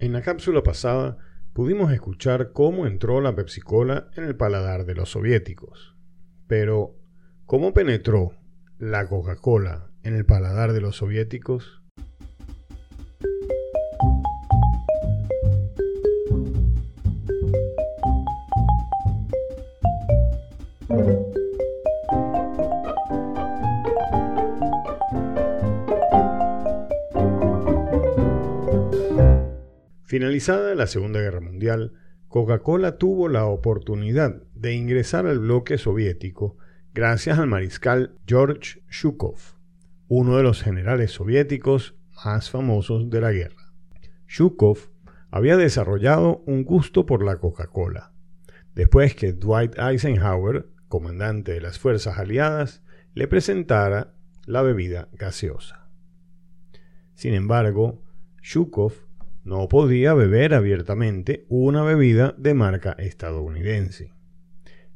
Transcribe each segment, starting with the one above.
En la cápsula pasada pudimos escuchar cómo entró la Pepsi-Cola en el paladar de los soviéticos. Pero, ¿cómo penetró la Coca-Cola en el paladar de los soviéticos? Finalizada la Segunda Guerra Mundial, Coca-Cola tuvo la oportunidad de ingresar al bloque soviético gracias al mariscal George Shukov, uno de los generales soviéticos más famosos de la guerra. Shukov había desarrollado un gusto por la Coca-Cola, después que Dwight Eisenhower, comandante de las fuerzas aliadas, le presentara la bebida gaseosa. Sin embargo, Shukov no podía beber abiertamente una bebida de marca estadounidense.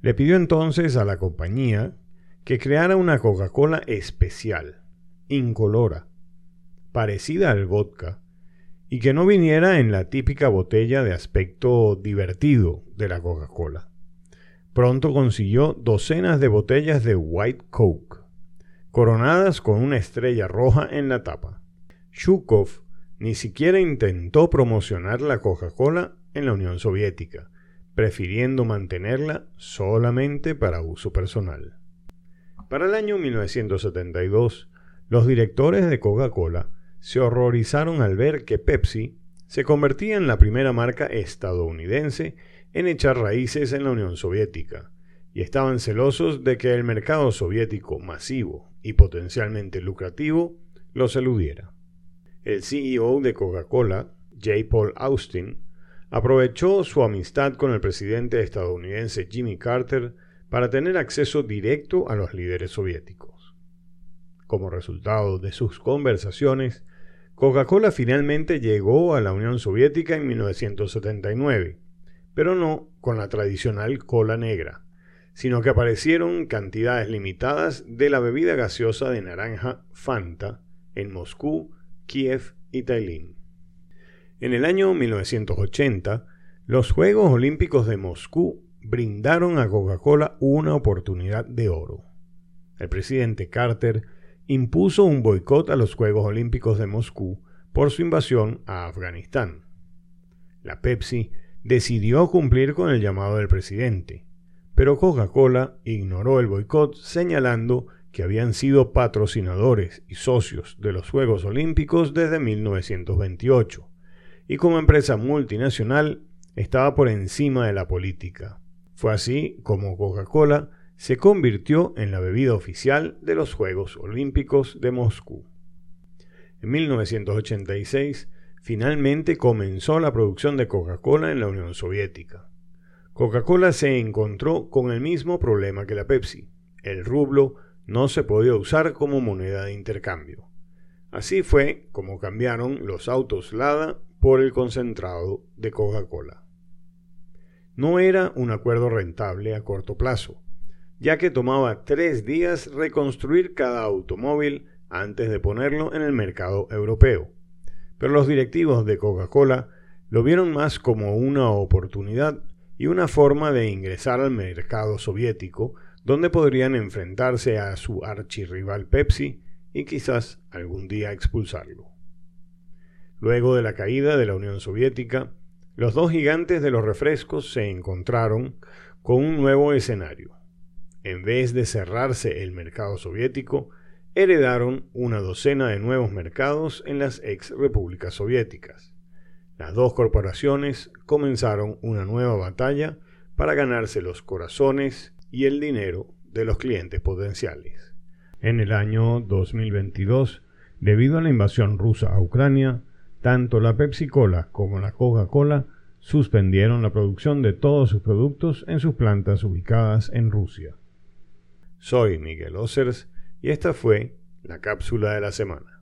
Le pidió entonces a la compañía que creara una Coca-Cola especial, incolora, parecida al vodka, y que no viniera en la típica botella de aspecto divertido de la Coca-Cola. Pronto consiguió docenas de botellas de White Coke, coronadas con una estrella roja en la tapa. Shukov ni siquiera intentó promocionar la Coca-Cola en la Unión Soviética, prefiriendo mantenerla solamente para uso personal. Para el año 1972, los directores de Coca-Cola se horrorizaron al ver que Pepsi se convertía en la primera marca estadounidense en echar raíces en la Unión Soviética, y estaban celosos de que el mercado soviético masivo y potencialmente lucrativo los eludiera. El CEO de Coca-Cola, J. Paul Austin, aprovechó su amistad con el presidente estadounidense Jimmy Carter para tener acceso directo a los líderes soviéticos. Como resultado de sus conversaciones, Coca-Cola finalmente llegó a la Unión Soviética en 1979, pero no con la tradicional cola negra, sino que aparecieron cantidades limitadas de la bebida gaseosa de naranja Fanta en Moscú Kiev y Tallinn. En el año 1980, los Juegos Olímpicos de Moscú brindaron a Coca-Cola una oportunidad de oro. El presidente Carter impuso un boicot a los Juegos Olímpicos de Moscú por su invasión a Afganistán. La Pepsi decidió cumplir con el llamado del presidente, pero Coca-Cola ignoró el boicot señalando que habían sido patrocinadores y socios de los Juegos Olímpicos desde 1928, y como empresa multinacional estaba por encima de la política. Fue así como Coca-Cola se convirtió en la bebida oficial de los Juegos Olímpicos de Moscú. En 1986, finalmente comenzó la producción de Coca-Cola en la Unión Soviética. Coca-Cola se encontró con el mismo problema que la Pepsi. El rublo no se podía usar como moneda de intercambio. Así fue como cambiaron los autos Lada por el concentrado de Coca-Cola. No era un acuerdo rentable a corto plazo, ya que tomaba tres días reconstruir cada automóvil antes de ponerlo en el mercado europeo. Pero los directivos de Coca-Cola lo vieron más como una oportunidad y una forma de ingresar al mercado soviético donde podrían enfrentarse a su archirrival Pepsi y quizás algún día expulsarlo. Luego de la caída de la Unión Soviética, los dos gigantes de los refrescos se encontraron con un nuevo escenario. En vez de cerrarse el mercado soviético, heredaron una docena de nuevos mercados en las ex repúblicas soviéticas. Las dos corporaciones comenzaron una nueva batalla para ganarse los corazones y el dinero de los clientes potenciales. En el año 2022, debido a la invasión rusa a Ucrania, tanto la Pepsi Cola como la Coca-Cola suspendieron la producción de todos sus productos en sus plantas ubicadas en Rusia. Soy Miguel Ossers y esta fue la cápsula de la semana.